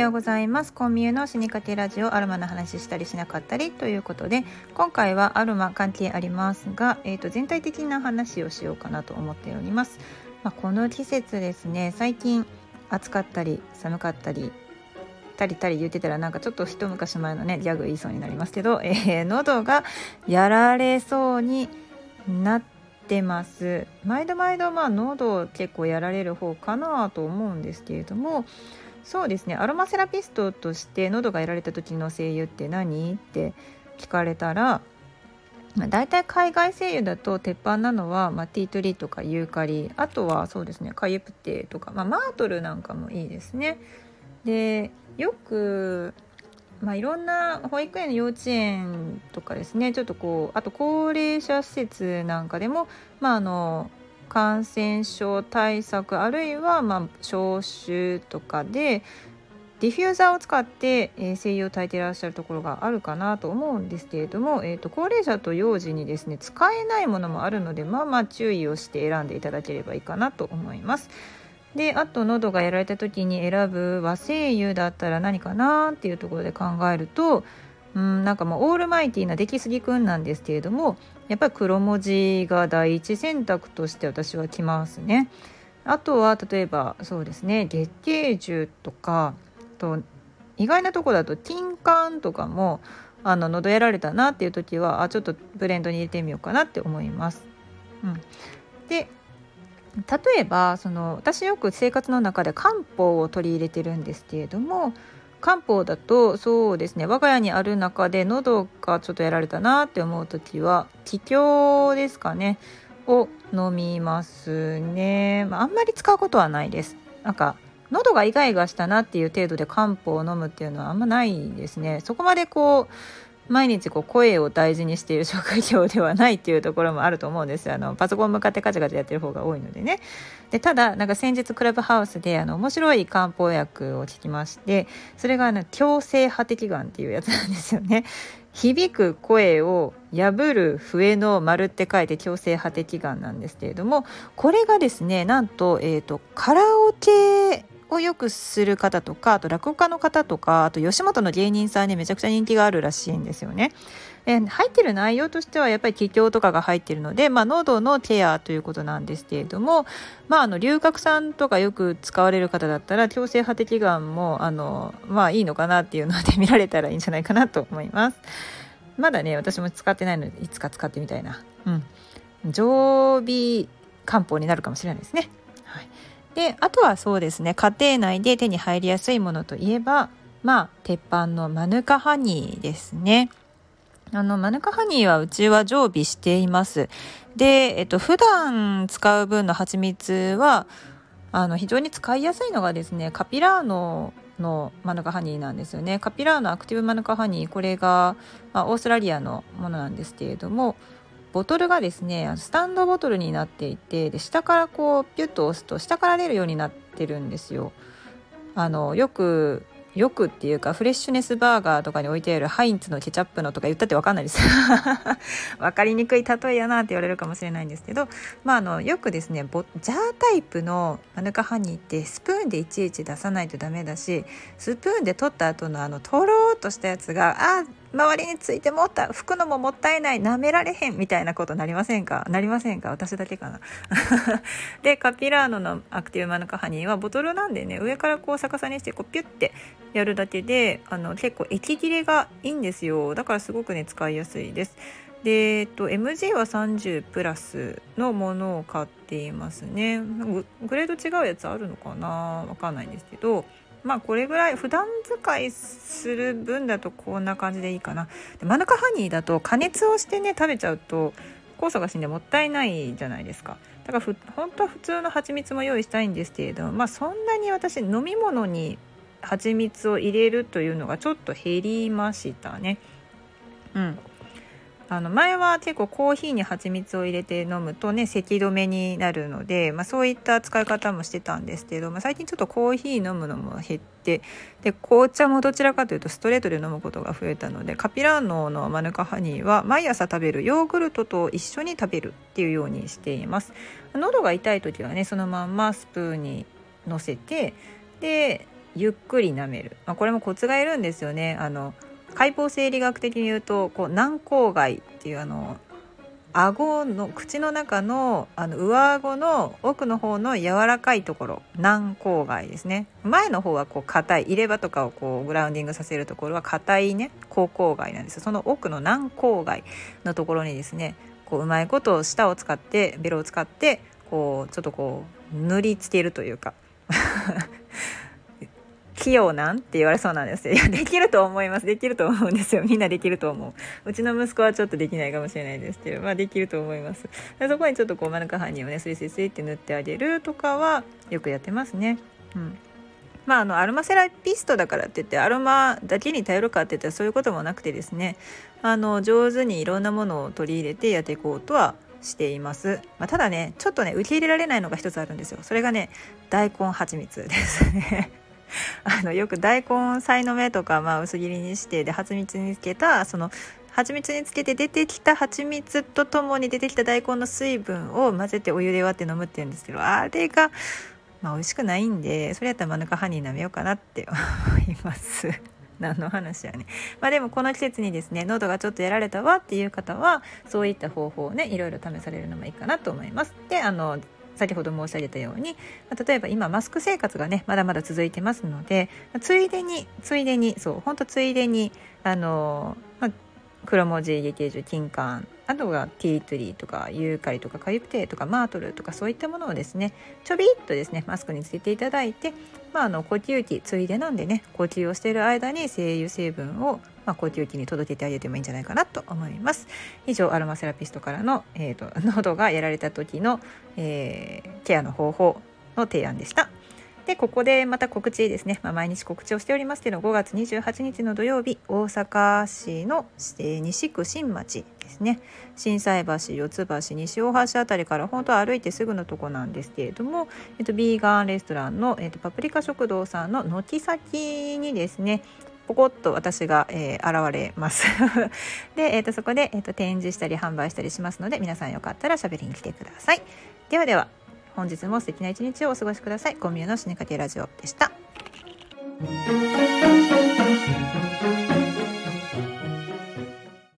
ようございます。コンミュの死にかけラジオアロマの話したりしなかったりということで今回はアロマ関係ありますが、えー、と全体的な話をしようかなと思っております、まあ、この季節ですね。最近暑かったり寒かったりたりたり言ってたらなんかちょっと一昔前のねギャグ言いそうになりますけど、えー、喉がやられそうになってます。毎度毎度まあ喉結構やられる方かなと思うんですけれどもそうですねアロマセラピストとして喉がやられた時の声優って何？って聞かれたら、まあ、大体海外声優だと鉄板なのは、まあ、ティートリーとかユーカリあとはそうですねカイエプテとか、まあ、マートルなんかもいいですね。でよくまあ、いろんな保育園幼稚園とかですねちょっとこうあと高齢者施設なんかでも、まあ、あの感染症対策あるいはま消臭とかでディフューザーを使って、えー、精油を炊いていらっしゃるところがあるかなと思うんですけれども、えーと、高齢者と幼児にですね使えないものもあるのでまあまあ注意をして選んでいただければいいかなと思います。であと喉がやられた時に選ぶ和精油だったら何かなっていうところで考えるとうんなんかもうオールマイティーな出来すぎくんなんですけれどもやっぱり黒文字が第一選択として私は来ますね。あとは例えばそうですね月桂樹とかと意外なとこだとティンカンとかもあの喉やられたなっていう時はあちょっとブレンドに入れてみようかなって思います。うん、で例えばその私よく生活の中で漢方を取り入れてるんですけれども漢方だとそうですね我が家にある中で喉がちょっとやられたなって思う時は気境ですかねを飲みますね、まあ、あんまり使うことはないです。なんか喉がイガイガしたなっていう程度で漢方を飲むっていうのはあんまないですね。そこまでこう毎日こう声を大事にしている職業ではないっていうところもあると思うんですあのパソコン向かってカチャカチャやってる方が多いのでね。でただなんか先日クラブハウスであの面白い漢方薬を聞きましてそれがあの強制破滴眼っていうやつなんですよね。響く声を破る笛の丸って書いて強制破滴眼なんですけれどもこれがですねなんと,、えーとカラオケをよくする方とかあと落語家の方とかあと吉本の芸人さんにめちゃくちゃ人気があるらしいんですよね。え入ってる内容としてはやっぱり気境とかが入ってるので、まあ、喉のケアということなんですけれども、まあ、あの龍角散とかよく使われる方だったら強制破滴眼もあの、まあ、いいのかなっていうので見られたらいいんじゃないかなと思います。まだね私も使ってないのでいつか使ってみたいな。うん、常備漢方になるかもしれないですね。はいであとはそうですね家庭内で手に入りやすいものといえばまあ鉄板のマヌカハニーですね。あのマヌカハニーはうちは常備しています。で、えっと普段使う分の蜂蜜はあの非常に使いやすいのがですねカピラーノのマヌカハニーなんですよね。カピラーノアクティブマヌカハニーこれが、まあ、オーストラリアのものなんですけれどもボトルがですねスタンドボトルになっていてで下からこうピュッと押すと下から出るようになってるんですよ。あのよくよくっていうかフレッシュネスバーガーとかに置いてあるハインツのケチャップのとか言ったって分かんないです 分かりにくい例えやなって言われるかもしれないんですけど、まあ、あのよくですねジャータイプのマヌカハニーってスプーンでいちいち出さないとダメだしスプーンで取った後のあのとろーっとしたやつがあ周りについてもった拭くのももったいない舐められへんみたいなことなりませんか？なりませんか？私だけかな？でカピラーノのアクティブマヌカハニーはボトルなんでね上からこう逆さにしてこうピュッてやるだけであの結構液切れがいいんですよ。だからすごくね使いやすいです。で、えっと、MG は30プラスのものを買っていますね。グレード違うやつあるのかな？わかんないんですけど。まあこれぐらい普段使いする分だとこんな感じでいいかな。でマヌカハニーだと加熱をしてね食べちゃうと酵素が死んでもったいないじゃないですか。だからふ本当は普通の蜂蜜も用意したいんですけれどもまあそんなに私飲み物に蜂蜜を入れるというのがちょっと減りましたね。うん。あの前は結構コーヒーに蜂蜜を入れて飲むとね咳止めになるので、まあ、そういった使い方もしてたんですけど、まあ、最近ちょっとコーヒー飲むのも減ってで紅茶もどちらかというとストレートで飲むことが増えたのでカピラーノのマヌカハニーは毎朝食べるヨーグルトと一緒に食べるっていうようにしています。喉が痛い時はねそのまんまスプーンにのせてでゆっくり舐める、まあ、これもコツがいるんですよね。あの解剖生理学的に言うとこう軟口蓋っていうあの顎の口の中のあの上顎の奥の方の柔らかいところ軟口蓋ですね。前の方はこう硬い入れ歯とかをこうグラウンディングさせるところは硬いね口口蓋なんです。その奥の軟口蓋のところにですねこううまいこと舌を使ってベロを使ってこうちょっとこう塗りつけるというか。器用なん？って言われそうなんですよ。いや、できると思います。できると思うんですよ。みんなできると思う。うちの息子はちょっとできないかもしれないですけど、まあできると思います。でそこにちょっとこうマヌカハニーをね、スイスイスイって塗ってあげるとかはよくやってますね。うん。まあ、あのアロマセラピストだからって言ってアロマだけに頼るかって言ったらそういうこともなくてですねあの上手にいろんなものを取り入れてやっていこうとはしています、まあ、ただねちょっとね受け入れられないのが一つあるんですよそれがね大根蜂蜜ですね あのよく大根さいの目とか、まあ、薄切りにしてで蜂蜜につけたその蜂蜜につけて出てきた蜂蜜とともに出てきた大根の水分を混ぜてお湯で割って飲むって言うんですけどあれが、まあ、美味しくないんでそれやったらマヌカハニー舐めようかなって 思います。何の話やね。まあでもこの季節にですね、喉がちょっとやられたわっていう方は、そういった方法をね、いろいろ試されるのもいいかなと思います。で、あの、先ほど申し上げたように例えば今マスク生活がねまだまだ続いてますのでついでについでにそうほんとついでにあの、まあ、黒文字劇中金管あとがティートリーとかユーカリとかカユプテとかマートルとかそういったものをですねちょびっとですねマスクにつけていただいて、まあ、あの呼吸器ついでなんでね呼吸をしている間に精油成分を、まあ、呼吸器に届けてあげてもいいんじゃないかなと思います以上アロマセラピストからの、えーと、喉がやられた時の、えー、ケアの方法の提案でした。でここでまた告知ですね、まあ、毎日告知をしておりますけど5月28日の土曜日大阪市の西区新町ですね。心斎橋四ツ橋西大橋辺りから本当歩いてすぐのとこなんですけれども、えっと、ビーガンレストランの、えっと、パプリカ食堂さんの軒先にですねポコッと私が、えー、現れます。で、えーと、そこで、えーと展示したり販売したりしますので皆さんよかったらしゃべりに来てください。ではでは。本日も素敵な一日をお過ごしください。小宮の死にかけラジオでした。